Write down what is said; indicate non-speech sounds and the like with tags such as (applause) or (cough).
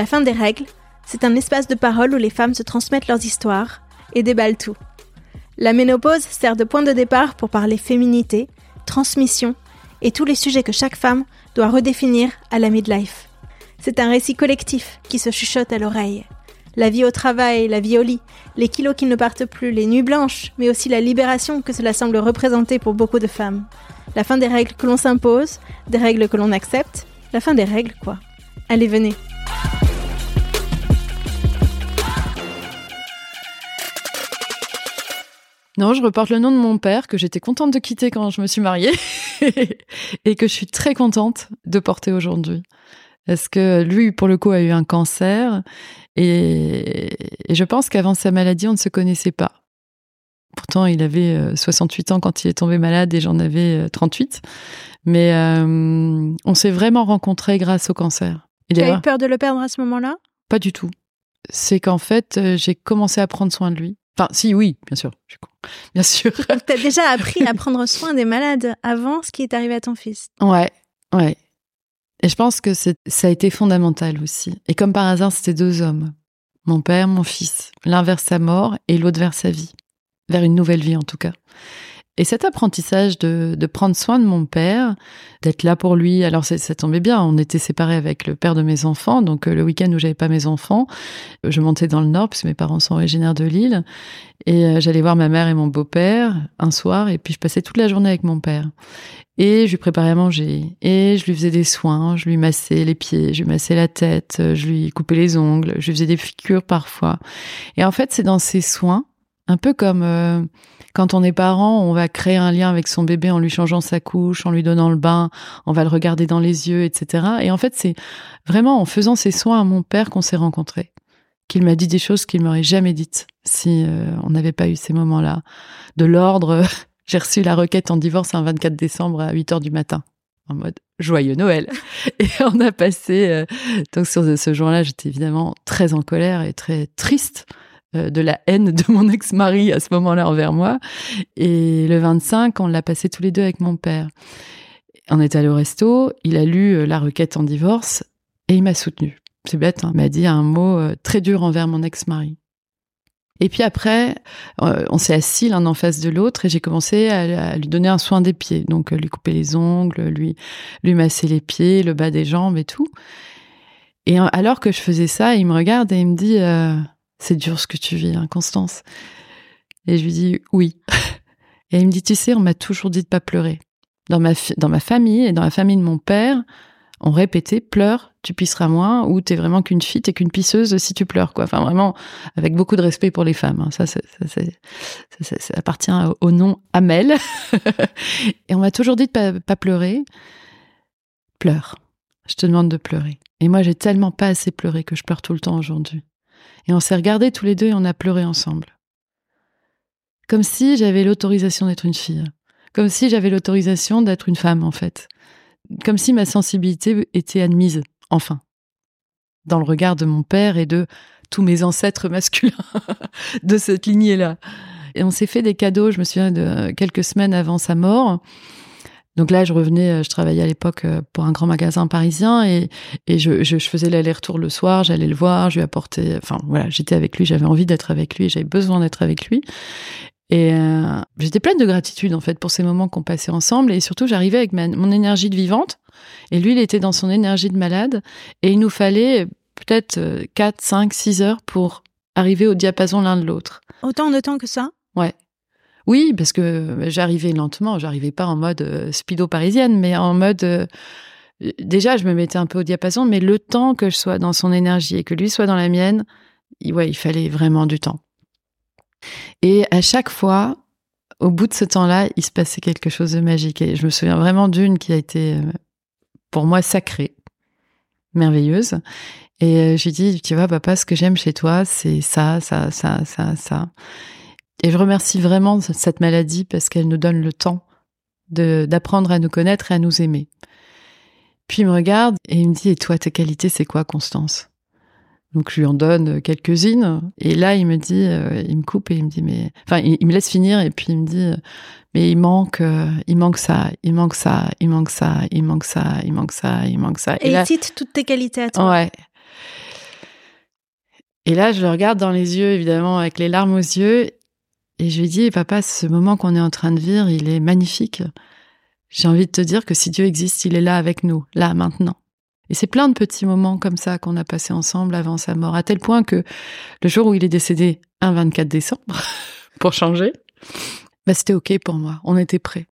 La fin des règles, c'est un espace de parole où les femmes se transmettent leurs histoires et déballent tout. La ménopause sert de point de départ pour parler féminité, transmission et tous les sujets que chaque femme doit redéfinir à la midlife. C'est un récit collectif qui se chuchote à l'oreille. La vie au travail, la vie au lit, les kilos qui ne partent plus, les nuits blanches, mais aussi la libération que cela semble représenter pour beaucoup de femmes. La fin des règles que l'on s'impose, des règles que l'on accepte, la fin des règles quoi. Allez, venez. Non, je reporte le nom de mon père que j'étais contente de quitter quand je me suis mariée (laughs) et que je suis très contente de porter aujourd'hui. Parce que lui, pour le coup, a eu un cancer et, je pense qu'avant sa maladie, on ne se connaissait pas. Pourtant, il avait 68 euh, ans quand il est tombé malade et j'en avais 38. Euh, Mais euh, on s'est vraiment rencontrés grâce au cancer. Tu as eu peur de le perdre à ce moment-là? Pas du tout. C'est qu'en fait, j'ai commencé à prendre soin de lui. Enfin, si, oui, bien sûr. Bien sûr. (laughs) tu as déjà appris à (laughs) prendre soin des malades avant ce qui est arrivé à ton fils. Ouais, ouais. Et je pense que ça a été fondamental aussi. Et comme par hasard, c'était deux hommes. Mon père, mon fils. L'un vers sa mort et l'autre vers sa vie. Vers une nouvelle vie en tout cas. Et cet apprentissage de, prendre soin de mon père, d'être là pour lui, alors ça tombait bien, on était séparés avec le père de mes enfants, donc euh, le week-end où j'avais pas mes enfants, je montais dans le nord, puisque mes parents sont originaires de Lille, et euh, j'allais voir ma mère et mon beau-père un soir, et puis je passais toute la journée avec mon père. Et je lui préparais à manger, et je lui faisais des soins, je lui massais les pieds, je lui massais la tête, je lui coupais les ongles, je lui faisais des figures parfois. Et en fait, c'est dans ces soins, un peu comme... Euh, quand on est parent, on va créer un lien avec son bébé en lui changeant sa couche, en lui donnant le bain, on va le regarder dans les yeux, etc. Et en fait, c'est vraiment en faisant ces soins à mon père qu'on s'est rencontrés, qu'il m'a dit des choses qu'il m'aurait jamais dites si euh, on n'avait pas eu ces moments-là. De l'ordre, (laughs) j'ai reçu la requête en divorce un 24 décembre à 8 heures du matin en mode joyeux Noël. (laughs) Et on a passé, euh, donc sur ce jour-là, j'étais évidemment très en colère et très triste de la haine de mon ex-mari à ce moment-là envers moi. Et le 25, on l'a passé tous les deux avec mon père. On est allé au resto, il a lu euh, la requête en divorce et il m'a soutenu. C'est bête, hein, il m'a dit un mot euh, très dur envers mon ex-mari. Et puis après, on s'est assis l'un en face de l'autre et j'ai commencé à, lui donner un soin des pieds. Donc lui couper les ongles, lui, lui masser les pieds, le bas des jambes et tout. Et alors que je faisais ça, il me regarde et il me dit c'est dur ce que tu vis, hein, Constance. Et je lui dis oui. (laughs) Et il me dit, tu sais, on m'a toujours dit de pas pleurer. Dans ma, dans ma famille et dans la famille de mon père, on répétait pleure, tu pisseras moins, ou t'es vraiment qu'une fille, t'es qu'une pisseuse si tu pleures, quoi. Enfin, vraiment, avec beaucoup de respect pour les femmes. Hein. Ça, ça, appartient au nom Amel. (laughs) et on m'a toujours dit de pas, pas pleurer. Pleure. Je te demande de pleurer. Et moi, j'ai tellement pas assez pleuré que je pleure tout le temps aujourd'hui. Et on s'est regardés tous les deux et on a pleuré ensemble. comme si j'avais l'autorisation d'être une fille, comme si j'avais l'autorisation d'être une femme en fait, comme si ma sensibilité était admise, enfin, dans le regard de mon père et de tous mes ancêtres masculins (laughs) de cette lignée-là. Et on s'est fait des cadeaux, je me souviens de quelques semaines avant sa mort. Donc là, je revenais, euh, je travaillais à l'époque euh, pour un grand magasin parisien et, et je, je, faisais l'aller-retour le soir, j'allais le voir, je lui apportais, enfin voilà, j'étais avec lui, j'avais envie d'être avec lui, j'avais besoin d'être avec lui. Et euh, j'étais pleine de gratitude en fait pour ces moments qu'on passait ensemble et surtout j'arrivais avec mon énergie de vivante et lui il était dans son énergie de malade et il nous fallait peut-être 4, 5, 6 heures pour arriver au diapason l'un de l'autre. Autant de temps que ça? Ouais. Oui, parce que j'arrivais lentement, j'arrivais pas en mode euh, speedo parisienne, mais en mode euh, déjà je me mettais un peu au diapason, mais le temps que je sois dans son énergie et que lui soit dans la mienne, ouais, il fallait vraiment du temps. Et à chaque fois, au bout de ce temps-là, il se passait quelque chose de magique. Et je me souviens vraiment d'une qui a été euh, pour moi sacrée, merveilleuse. Et je lui dis, tu vois, papa, ce que j'aime chez toi, c'est ça, ça, ça, ça, ça. Et je remercie vraiment cette maladie parce qu'elle nous donne le temps d'apprendre à nous connaître et à nous aimer. Puis il me regarde et il me dit, et toi, tes qualités, c'est quoi, Constance? Donc je lui en donne quelques-unes et là il me dit, euh, il me coupe et il me dit mais, enfin il, me laisse finir et puis il me dit mais il manque, euh, il manque ça, il manque ça, il manque ça, il manque ça, il manque ça, il manque ça. Et, il cite toutes tes qualités à toi. Ouais. Et là je le regarde dans les yeux évidemment avec les larmes aux yeux et je lui dis, papa, ce moment qu'on est en train de vivre, il est magnifique. J'ai envie de te dire que si Dieu existe, il est là avec nous, là, maintenant. Et c'est plein de petits moments comme ça qu'on a passés ensemble avant sa mort, à tel point que le jour où il est décédé, un 24 décembre, (laughs) pour changer, bah, c'était OK pour moi. On était prêts.